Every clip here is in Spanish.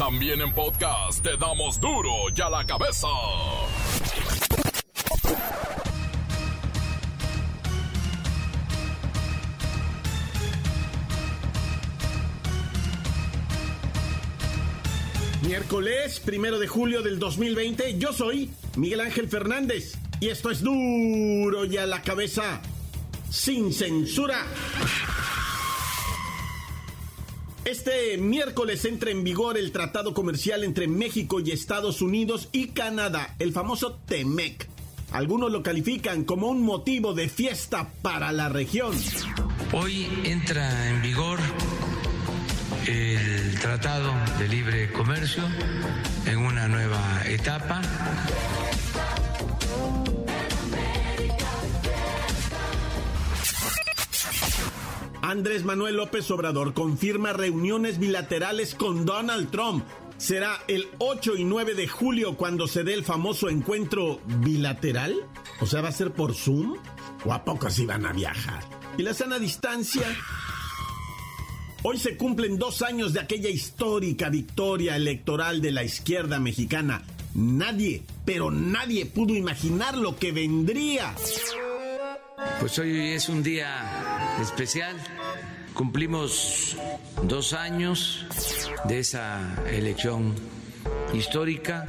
También en podcast te damos duro y a la cabeza. Miércoles, primero de julio del 2020, yo soy Miguel Ángel Fernández y esto es duro y a la cabeza, sin censura. Este miércoles entra en vigor el tratado comercial entre México y Estados Unidos y Canadá, el famoso TEMEC. Algunos lo califican como un motivo de fiesta para la región. Hoy entra en vigor el Tratado de Libre Comercio en una nueva etapa. Andrés Manuel López Obrador confirma reuniones bilaterales con Donald Trump. ¿Será el 8 y 9 de julio cuando se dé el famoso encuentro bilateral? O sea, ¿va a ser por Zoom? ¿O a poco así van a viajar? ¿Y la sana distancia? Hoy se cumplen dos años de aquella histórica victoria electoral de la izquierda mexicana. Nadie, pero nadie pudo imaginar lo que vendría. Pues hoy es un día especial. Cumplimos dos años de esa elección histórica.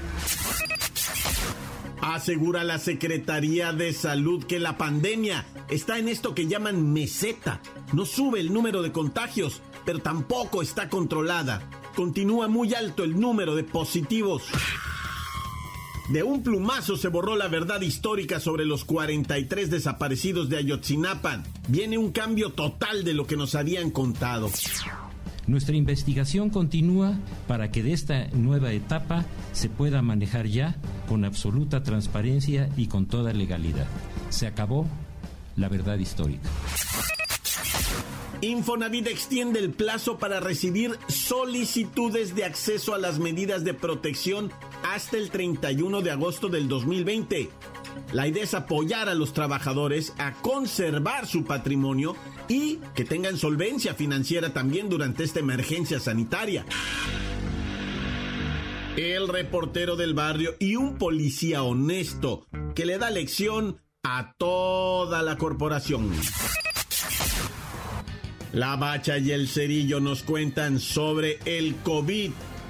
Asegura la Secretaría de Salud que la pandemia está en esto que llaman meseta. No sube el número de contagios, pero tampoco está controlada. Continúa muy alto el número de positivos. De un plumazo se borró la verdad histórica sobre los 43 desaparecidos de Ayotzinapa. Viene un cambio total de lo que nos habían contado. Nuestra investigación continúa para que de esta nueva etapa se pueda manejar ya con absoluta transparencia y con toda legalidad. Se acabó la verdad histórica. Infonavit extiende el plazo para recibir solicitudes de acceso a las medidas de protección hasta el 31 de agosto del 2020. La idea es apoyar a los trabajadores a conservar su patrimonio y que tengan solvencia financiera también durante esta emergencia sanitaria. El reportero del barrio y un policía honesto que le da lección a toda la corporación. La Bacha y el Cerillo nos cuentan sobre el COVID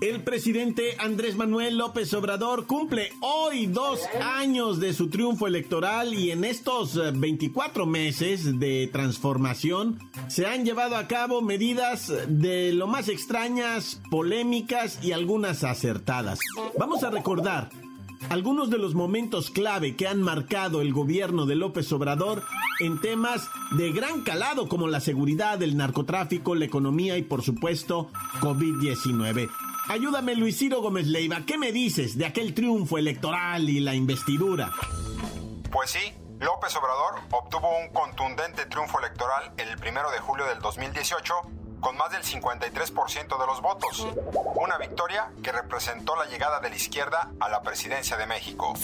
El presidente Andrés Manuel López Obrador cumple hoy dos años de su triunfo electoral y en estos 24 meses de transformación se han llevado a cabo medidas de lo más extrañas, polémicas y algunas acertadas. Vamos a recordar algunos de los momentos clave que han marcado el gobierno de López Obrador en temas de gran calado como la seguridad, el narcotráfico, la economía y por supuesto COVID-19. Ayúdame Luis Ciro Gómez Leiva, ¿qué me dices de aquel triunfo electoral y la investidura? Pues sí, López Obrador obtuvo un contundente triunfo electoral el primero de julio del 2018 con más del 53% de los votos. Una victoria que representó la llegada de la izquierda a la presidencia de México.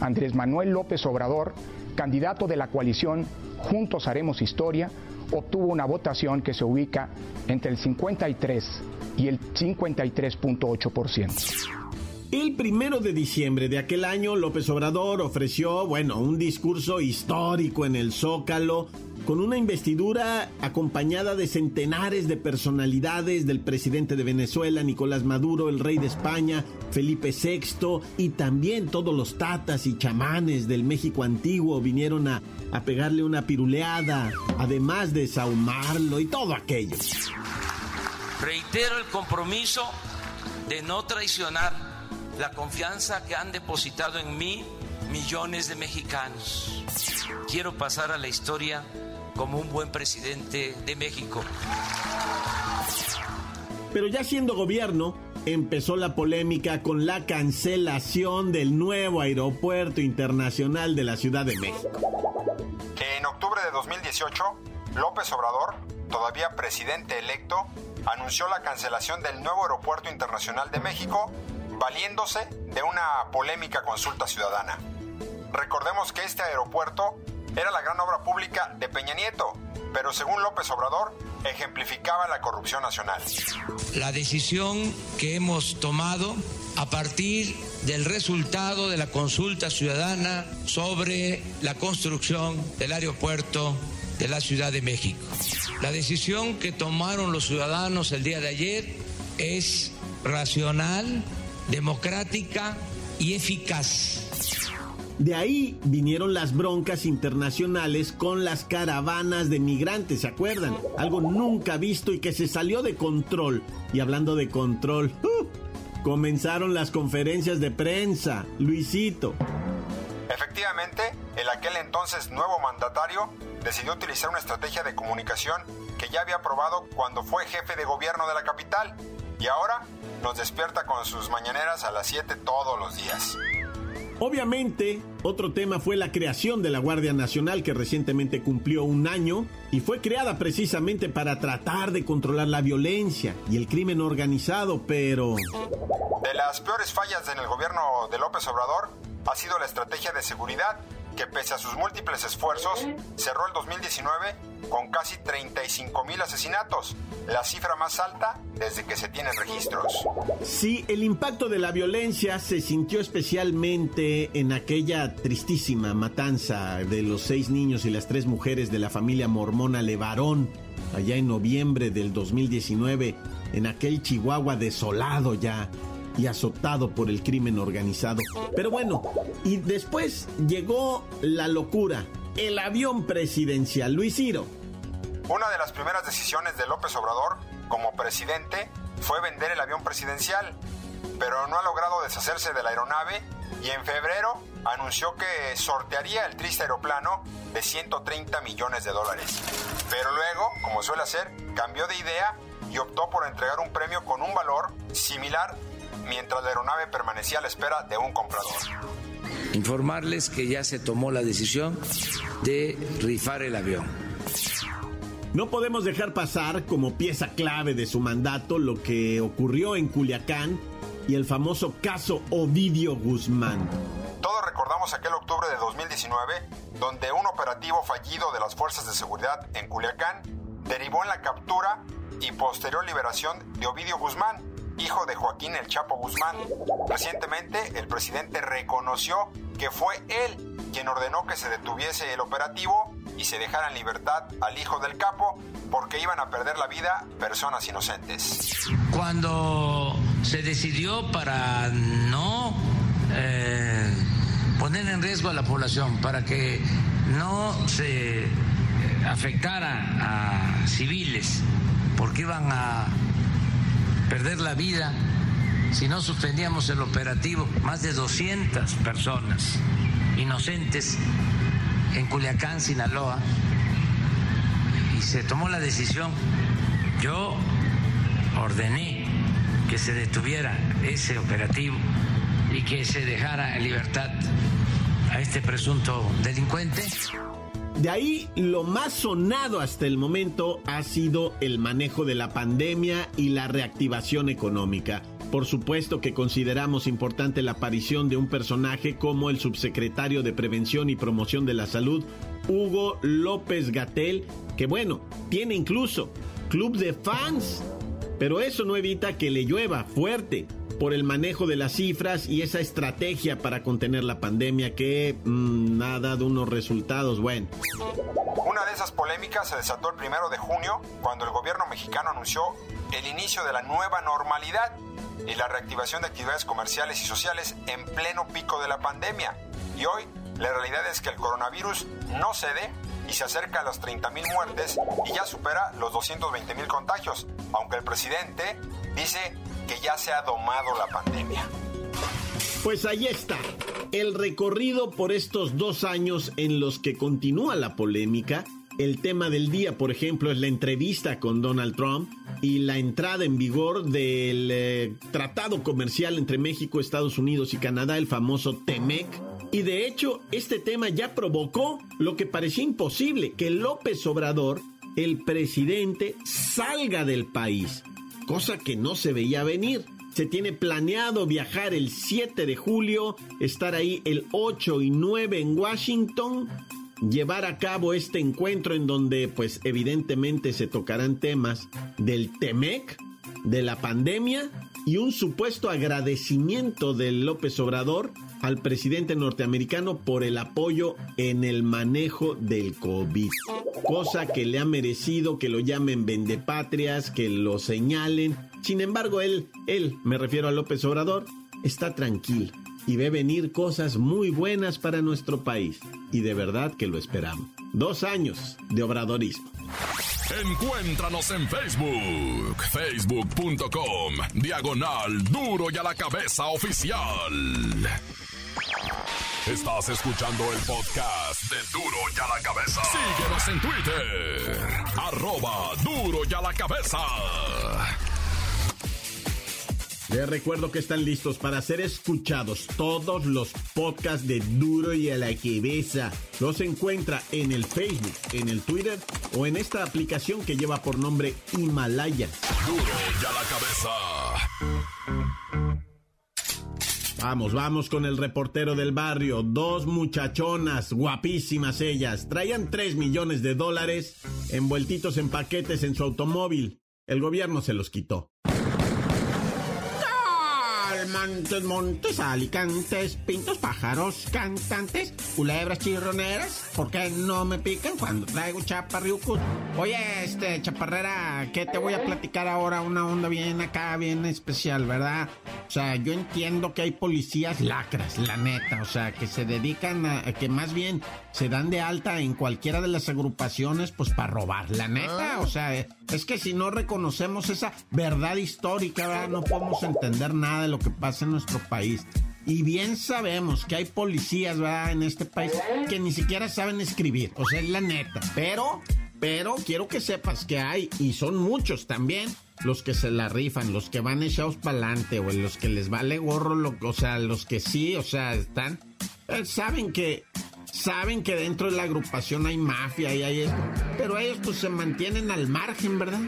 Andrés Manuel López Obrador, candidato de la coalición Juntos Haremos Historia, obtuvo una votación que se ubica entre el 53 y el 53.8%. El primero de diciembre de aquel año, López Obrador ofreció, bueno, un discurso histórico en el Zócalo, con una investidura acompañada de centenares de personalidades del presidente de Venezuela, Nicolás Maduro, el rey de España, Felipe VI, y también todos los tatas y chamanes del México antiguo vinieron a, a pegarle una piruleada, además de saumarlo y todo aquello. Reitero el compromiso de no traicionar la confianza que han depositado en mí millones de mexicanos. Quiero pasar a la historia como un buen presidente de México. Pero ya siendo gobierno, empezó la polémica con la cancelación del nuevo aeropuerto internacional de la Ciudad de México. En octubre de 2018, López Obrador, todavía presidente electo, anunció la cancelación del nuevo aeropuerto internacional de México, valiéndose de una polémica consulta ciudadana. Recordemos que este aeropuerto era la gran obra pública de Peña Nieto, pero según López Obrador, ejemplificaba la corrupción nacional. La decisión que hemos tomado a partir del resultado de la consulta ciudadana sobre la construcción del aeropuerto de la Ciudad de México. La decisión que tomaron los ciudadanos el día de ayer es racional, democrática y eficaz. De ahí vinieron las broncas internacionales con las caravanas de migrantes, ¿se acuerdan? Algo nunca visto y que se salió de control. Y hablando de control, ¡uh! comenzaron las conferencias de prensa. Luisito. Efectivamente, el aquel entonces nuevo mandatario decidió utilizar una estrategia de comunicación que ya había probado cuando fue jefe de gobierno de la capital y ahora nos despierta con sus mañaneras a las 7 todos los días. Obviamente, otro tema fue la creación de la Guardia Nacional que recientemente cumplió un año y fue creada precisamente para tratar de controlar la violencia y el crimen organizado, pero... De las peores fallas en el gobierno de López Obrador ha sido la estrategia de seguridad que pese a sus múltiples esfuerzos, cerró el 2019 con casi 35 mil asesinatos, la cifra más alta desde que se tienen registros. Sí, el impacto de la violencia se sintió especialmente en aquella tristísima matanza de los seis niños y las tres mujeres de la familia mormona Levarón, allá en noviembre del 2019, en aquel Chihuahua desolado ya y azotado por el crimen organizado. Pero bueno, y después llegó la locura, el avión presidencial. Luis Ciro. Una de las primeras decisiones de López Obrador como presidente fue vender el avión presidencial, pero no ha logrado deshacerse de la aeronave y en febrero anunció que sortearía el triste aeroplano de 130 millones de dólares. Pero luego, como suele hacer, cambió de idea y optó por entregar un premio con un valor similar mientras la aeronave permanecía a la espera de un comprador. Informarles que ya se tomó la decisión de rifar el avión. No podemos dejar pasar como pieza clave de su mandato lo que ocurrió en Culiacán y el famoso caso Ovidio Guzmán. Todos recordamos aquel octubre de 2019, donde un operativo fallido de las fuerzas de seguridad en Culiacán derivó en la captura y posterior liberación de Ovidio Guzmán, hijo de Joaquín El Chapo Guzmán. Recientemente, el presidente reconoció que fue él quien ordenó que se detuviese el operativo y se dejara en libertad al hijo del capo porque iban a perder la vida personas inocentes. Cuando se decidió para no eh, poner en riesgo a la población, para que no se afectara a civiles, porque iban a perder la vida si no suspendíamos el operativo. Más de 200 personas inocentes en Culiacán, Sinaloa, y se tomó la decisión. Yo ordené que se detuviera ese operativo y que se dejara en libertad a este presunto delincuente. De ahí lo más sonado hasta el momento ha sido el manejo de la pandemia y la reactivación económica. Por supuesto que consideramos importante la aparición de un personaje como el subsecretario de Prevención y Promoción de la Salud, Hugo López Gatel, que bueno, tiene incluso club de fans. Pero eso no evita que le llueva fuerte por el manejo de las cifras y esa estrategia para contener la pandemia que mmm, ha dado unos resultados buenos. Una de esas polémicas se desató el primero de junio cuando el gobierno mexicano anunció el inicio de la nueva normalidad y la reactivación de actividades comerciales y sociales en pleno pico de la pandemia. Y hoy la realidad es que el coronavirus no cede y se acerca a las 30.000 muertes y ya supera los 220.000 contagios, aunque el presidente dice que ya se ha domado la pandemia. Pues ahí está, el recorrido por estos dos años en los que continúa la polémica. El tema del día, por ejemplo, es la entrevista con Donald Trump y la entrada en vigor del eh, tratado comercial entre México, Estados Unidos y Canadá, el famoso TEMEC. Y de hecho, este tema ya provocó lo que parecía imposible, que López Obrador, el presidente, salga del país, cosa que no se veía venir. Se tiene planeado viajar el 7 de julio, estar ahí el 8 y 9 en Washington, llevar a cabo este encuentro en donde pues evidentemente se tocarán temas del TEMEC, de la pandemia y un supuesto agradecimiento del López Obrador al presidente norteamericano por el apoyo en el manejo del COVID. Cosa que le ha merecido que lo llamen vendepatrias, que lo señalen. Sin embargo, él, él, me refiero a López Obrador, está tranquilo y ve venir cosas muy buenas para nuestro país. Y de verdad que lo esperamos. Dos años de obradorismo. Encuéntranos en Facebook, facebook.com, diagonal duro y a la cabeza oficial. Estás escuchando el podcast de Duro y a la cabeza. Síguenos en Twitter, arroba duro y a la cabeza. Les recuerdo que están listos para ser escuchados todos los podcasts de Duro y a la cabeza. Los encuentra en el Facebook, en el Twitter o en esta aplicación que lleva por nombre Himalaya. Duro y a la cabeza. Vamos, vamos con el reportero del barrio. Dos muchachonas, guapísimas ellas. Traían 3 millones de dólares envueltitos en paquetes en su automóvil. El gobierno se los quitó. Montes, montes, alicantes, pintos, pájaros, cantantes, culebras chirroneras. ¿Por qué no me pican cuando traigo chaparriucos? Oye, este, chaparrera, ¿qué te voy a platicar ahora? Una onda bien acá, bien especial, ¿verdad? O sea, yo entiendo que hay policías lacras, la neta. O sea, que se dedican a, que más bien se dan de alta en cualquiera de las agrupaciones, pues para robar, la neta. O sea, es que si no reconocemos esa verdad histórica, ¿verdad? no podemos entender nada de lo que pasa en nuestro país. Y bien sabemos que hay policías. En este país que ni siquiera saben escribir. O sea, es la neta. Pero, pero quiero que sepas que hay, y son muchos también, los que se la rifan, los que van echados para adelante, o los que les vale gorro, lo, o sea, los que sí, o sea, están, eh, saben que saben que dentro de la agrupación hay mafia y hay esto, pero ellos pues se mantienen al margen, ¿verdad?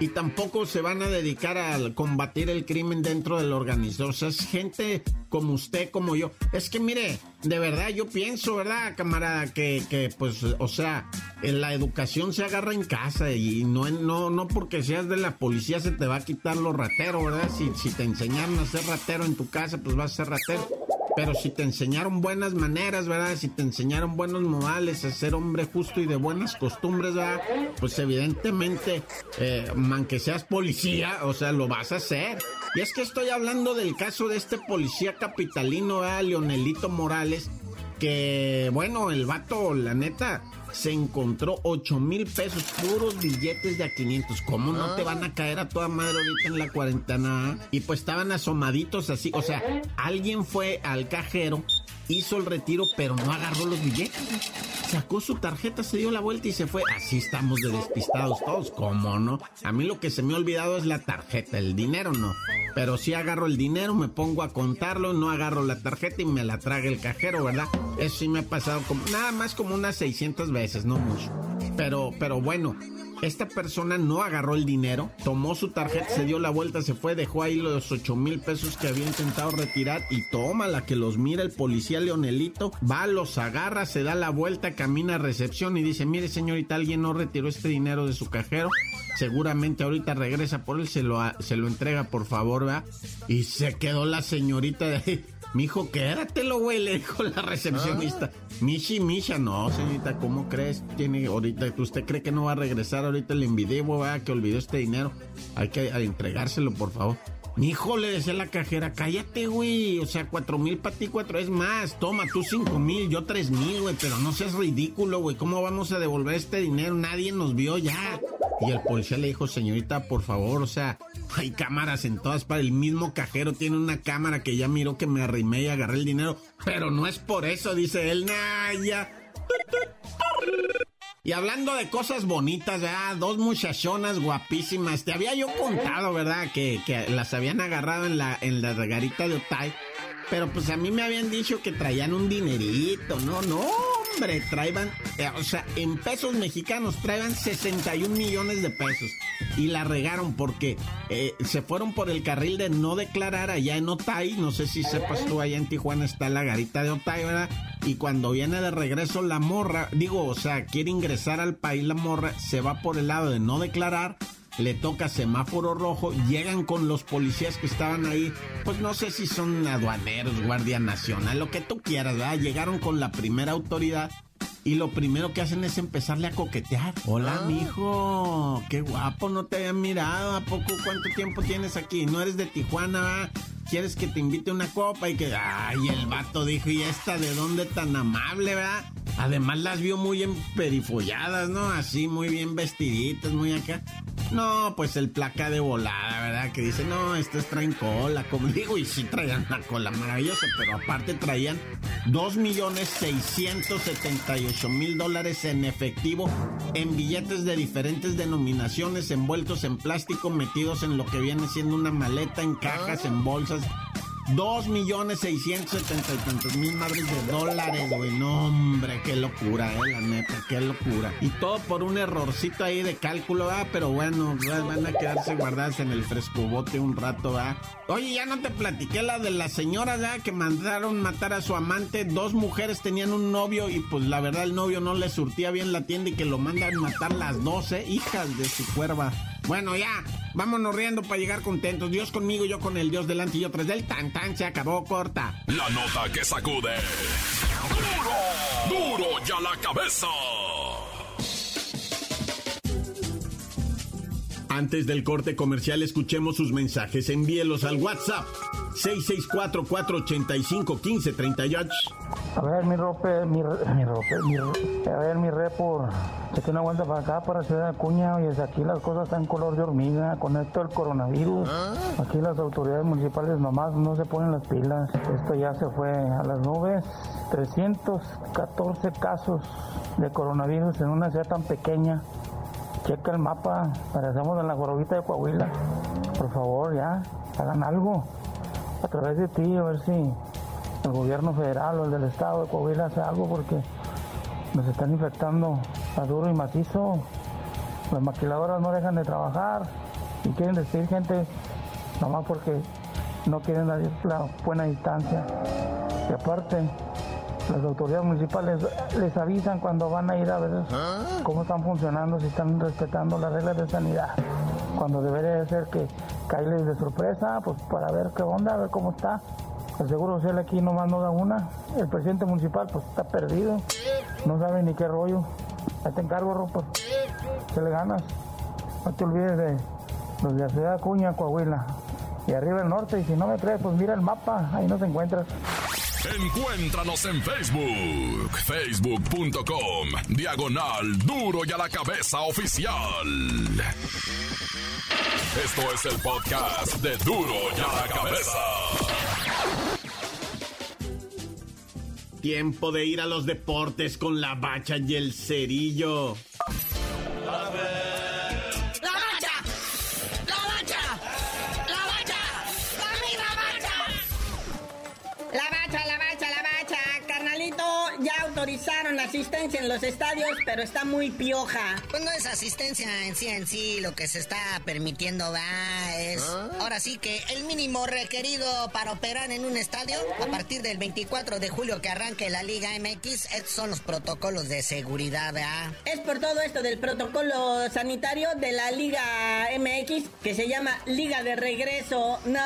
Y tampoco se van a dedicar a combatir el crimen dentro del organización. O sea, es gente como usted, como yo. Es que mire, de verdad yo pienso, ¿verdad, camarada? Que, que pues, o sea, la educación se agarra en casa y no, no, no porque seas de la policía se te va a quitar lo ratero, ¿verdad? Si, si te enseñaron a ser ratero en tu casa, pues vas a ser ratero. Pero si te enseñaron buenas maneras, ¿verdad? Si te enseñaron buenos modales, a ser hombre justo y de buenas costumbres, ¿verdad? Pues evidentemente, eh, aunque seas policía, o sea, lo vas a hacer. Y es que estoy hablando del caso de este policía capitalino, ¿verdad? Leonelito Morales, que, bueno, el vato, la neta, se encontró 8 mil pesos, puros billetes de a 500. ¿Cómo no te van a caer a toda madre ahorita en la cuarentena? Y pues estaban asomaditos así. O sea, alguien fue al cajero, hizo el retiro, pero no agarró los billetes. Sacó su tarjeta, se dio la vuelta y se fue. Así estamos de despistados todos. ¿Cómo no? A mí lo que se me ha olvidado es la tarjeta, el dinero no. Pero si agarro el dinero, me pongo a contarlo, no agarro la tarjeta y me la traga el cajero, ¿verdad? Eso sí me ha pasado como, nada más como unas 600 veces, no mucho. Pero, pero bueno, esta persona no agarró el dinero, tomó su tarjeta, se dio la vuelta, se fue, dejó ahí los 8 mil pesos que había intentado retirar y toma la que los mira el policía Leonelito, va, los agarra, se da la vuelta, camina a recepción y dice, mire señorita, alguien no retiró este dinero de su cajero, seguramente ahorita regresa por él, se lo, se lo entrega por favor, ¿verdad? Y se quedó la señorita de ahí. Mijo, quédatelo, güey, le dijo la recepcionista. Michi, Misha, no, señorita, ¿cómo crees? Tiene ahorita, ¿usted cree que no va a regresar ahorita el envideo, ¿verdad? Que olvidó este dinero. Hay que entregárselo, por favor. Mijo, le decía la cajera, cállate, güey. O sea, cuatro mil para ti, cuatro es más. Toma, tú cinco mil, yo tres mil, güey. Pero no seas ridículo, güey. ¿Cómo vamos a devolver este dinero? Nadie nos vio ya. Y el policía le dijo, señorita, por favor, o sea, hay cámaras en todas partes. El mismo cajero tiene una cámara que ya miró que me arrimé y agarré el dinero. Pero no es por eso, dice él, nah, ya. Y hablando de cosas bonitas, ¿verdad? Dos muchachonas guapísimas. Te había yo contado, ¿verdad? Que, que las habían agarrado en la, en la regarita de Otay. Pero pues a mí me habían dicho que traían un dinerito. No, no, hombre, traían, eh, o sea, en pesos mexicanos traían 61 millones de pesos. Y la regaron porque eh, se fueron por el carril de no declarar allá en Otay. No sé si sepas tú, allá en Tijuana está la garita de Otay, ¿verdad? Y cuando viene de regreso la morra, digo, o sea, quiere ingresar al país la morra, se va por el lado de no declarar le toca semáforo rojo, llegan con los policías que estaban ahí, pues no sé si son aduaneros, Guardia Nacional, lo que tú quieras, ¿verdad? Llegaron con la primera autoridad y lo primero que hacen es empezarle a coquetear. Hola, ah. mijo, qué guapo, no te había mirado, ¿a poco cuánto tiempo tienes aquí? No eres de Tijuana, ¿Quieres que te invite una copa? Y que, ay, el vato dijo, ¿y esta de dónde tan amable, verdad? Además las vio muy emperifolladas, ¿no? Así, muy bien vestiditas, muy acá. No, pues el placa de volada, ¿verdad? Que dice, no, estos traen cola, como digo, y sí traían la cola maravillosa, pero aparte traían 2 millones 678 mil dólares en efectivo, en billetes de diferentes denominaciones, envueltos en plástico, metidos en lo que viene siendo una maleta, en cajas, en bolsas, Dos millones seiscientos setenta y tantos mil madres de dólares, güey. No, hombre, qué locura, eh, la neta, qué locura. Y todo por un errorcito ahí de cálculo, ah, pero bueno, van a quedarse guardadas en el frescobote un rato, ah. Oye, ya no te platiqué la de la señora, ya que mandaron matar a su amante. Dos mujeres tenían un novio y pues la verdad el novio no le surtía bien la tienda y que lo mandan matar las doce hijas de su cuerva. Bueno, ya, vámonos riendo para llegar contentos. Dios conmigo, yo con el Dios delante y yo tras del tan tan se acabó corta. La nota que sacude. ¡Duro! ¡Duro ya la cabeza! Antes del corte comercial, escuchemos sus mensajes. Envíelos al WhatsApp 664-485-1538. A ver, mi rope, mi, mi rope, mi, a ver, mi repor. que una vuelta para acá, para Ciudad de Acuña. Oye, aquí las cosas están color de hormiga con esto del coronavirus. Aquí las autoridades municipales nomás no se ponen las pilas. Esto ya se fue a las nubes. 314 casos de coronavirus en una ciudad tan pequeña. Checa el mapa, parecemos en la gorrita de Coahuila. Por favor, ya, hagan algo a través de ti, a ver si el gobierno federal o el del estado de Coahuila hace algo porque nos están infectando a duro y macizo. Las maquiladoras no dejan de trabajar y quieren despedir gente nomás porque no quieren dar la buena distancia. Y aparte, las autoridades municipales les avisan cuando van a ir a ver cómo están funcionando, si están respetando las reglas de sanidad. Cuando debería ser que caerles de sorpresa, pues para ver qué onda, a ver cómo está. El seguro social aquí nomás no da una. El presidente municipal pues está perdido. No sabe ni qué rollo. Ahí te encargo, ropa. ¿Qué le ganas? No te olvides de los de la ciudad Acuña, Coahuila. Y arriba el norte. Y si no me crees, pues mira el mapa. Ahí nos encuentras. Encuéntranos en Facebook, facebook.com, diagonal duro y a la cabeza oficial. Esto es el podcast de duro y a la cabeza. Tiempo de ir a los deportes con la bacha y el cerillo. La asistencia en los estadios, pero está muy pioja. Pues no es asistencia en sí en sí, lo que se está permitiendo va es ¿Ah? ahora sí que el mínimo requerido para operar en un estadio a partir del 24 de julio que arranque la Liga MX, estos son los protocolos de seguridad, ¿verdad? Es por todo esto del protocolo sanitario de la Liga MX que se llama Liga de Regreso. No,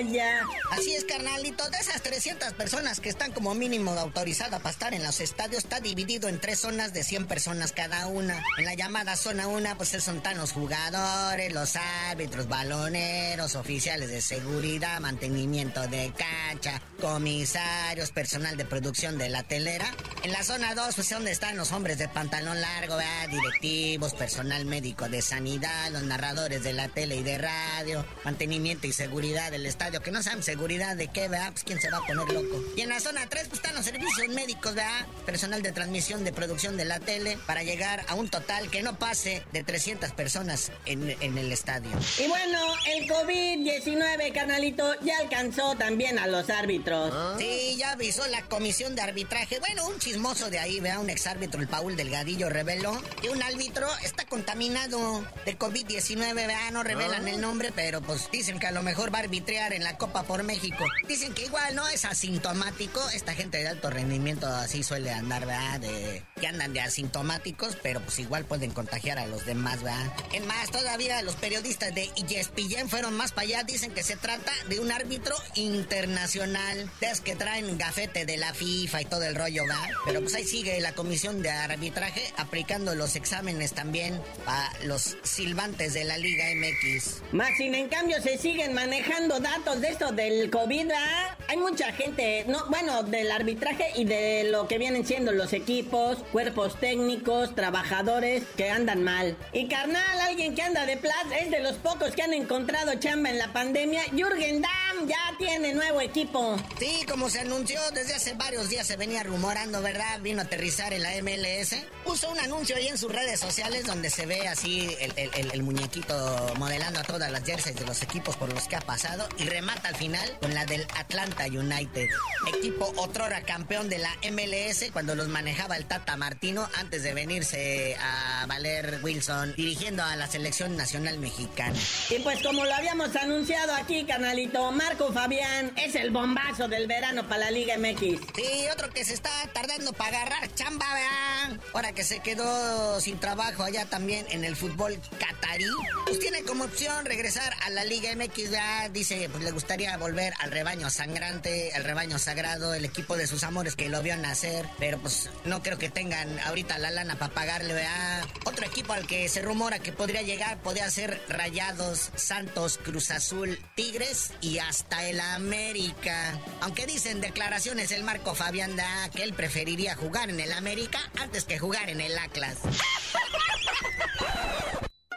ya. Así es, carnalito, de esas 300 personas que están como mínimo autorizadas para estar en los estadio dividido en tres zonas de 100 personas cada una. En la llamada zona 1, pues son tan los jugadores, los árbitros, baloneros, oficiales de seguridad, mantenimiento de cancha, comisarios, personal de producción de la telera. En la zona 2, pues es donde están los hombres de pantalón largo, ¿verdad? directivos, personal médico de sanidad, los narradores de la tele y de radio, mantenimiento y seguridad del estadio, que no saben seguridad de qué, ¿verdad? Pues quién se va a poner loco. Y en la zona 3, pues están los servicios médicos, ¿verdad? Personal de transmisión de producción de la tele, para llegar a un total que no pase de 300 personas en, en el estadio. Y bueno, el COVID-19, canalito, ya alcanzó también a los árbitros. Sí, ya avisó la comisión de arbitraje. Bueno, un chismoso de ahí, vea, un exárbitro, el Paul Delgadillo, reveló que un árbitro está contaminado de COVID-19, vea, no revelan el nombre, pero pues dicen que a lo mejor va a arbitrar en la Copa por México. Dicen que igual no es asintomático. Esta gente de alto rendimiento así suele andar, ¿verdad? De, que andan de asintomáticos, pero pues igual pueden contagiar a los demás, ¿verdad? En más, todavía los periodistas de ESPN fueron más para allá. Dicen que se trata de un árbitro internacional. Es que traen gafete de la FIFA y todo el rollo, ¿verdad? Pero pues ahí sigue la comisión de arbitraje aplicando los exámenes también a los silbantes de la Liga MX. Más sin en cambio se siguen manejando datos de esto del COVID, ¿verdad? Hay mucha gente, no, bueno, del arbitraje y de lo que vienen siendo los equipos, cuerpos técnicos, trabajadores que andan mal. Y carnal, alguien que anda de plas es de los pocos que han encontrado chamba en la pandemia. Jürgen Damm ya tiene nuevo equipo. Sí, como se anunció desde hace varios días se venía rumorando, ¿verdad? Vino a aterrizar en la MLS. Puso un anuncio ahí en sus redes sociales donde se ve así el, muñequito modelando a todas las jerseys de los equipos por los que ha pasado y remata al final con la del Atlanta United. Equipo otrora campeón de la MLS cuando los manejaba el Tata Martino antes de venirse a Valer Wilson dirigiendo a la selección nacional mexicana. Y pues como lo habíamos anunciado aquí, canalito, Marco Fabián es el bombazo del verano para la Liga MX. Sí, otro que se está tardando para agarrar chamba, vean. Ahora que se quedó sin trabajo allá también en el fútbol catarí, pues tiene como opción regresar a la Liga MX, ¿verdad? Dice, pues le gustaría volver al rebaño sangrante, al rebaño sagrado, el equipo de sus amores que lo vio nacer, pero pues no creo que tengan ahorita la lana para pagarle, ¿verdad? Otro equipo al que se rumora que podría llegar, podría ser Rayados, Santos, Cruz Azul, Tigres y hasta el América. Aunque dicen declaraciones el Marco Fabián da que él preferiría jugar en el América antes que jugar en el Atlas.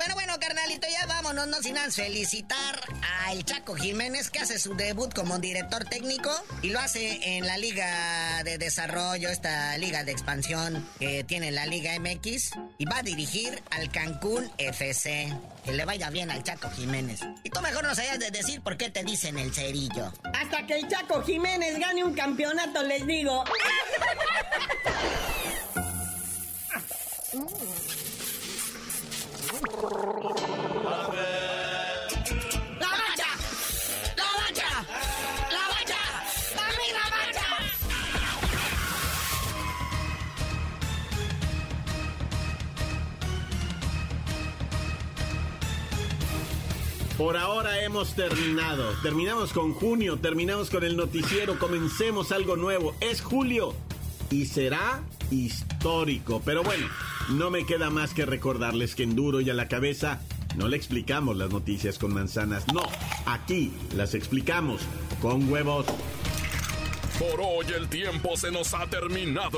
Pero bueno, carnalito, ya vámonos, no sin felicitar a el Chaco Jiménez que hace su debut como director técnico y lo hace en la Liga de Desarrollo, esta liga de expansión que tiene la Liga MX y va a dirigir al Cancún FC. Que le vaya bien al Chaco Jiménez. Y tú mejor no sabías de decir por qué te dicen el cerillo. Hasta que el Chaco Jiménez gane un campeonato, les digo. Por ahora hemos terminado. Terminamos con junio, terminamos con el noticiero, comencemos algo nuevo. Es julio y será histórico. Pero bueno, no me queda más que recordarles que en duro y a la cabeza no le explicamos las noticias con manzanas. No, aquí las explicamos con huevos. Por hoy el tiempo se nos ha terminado.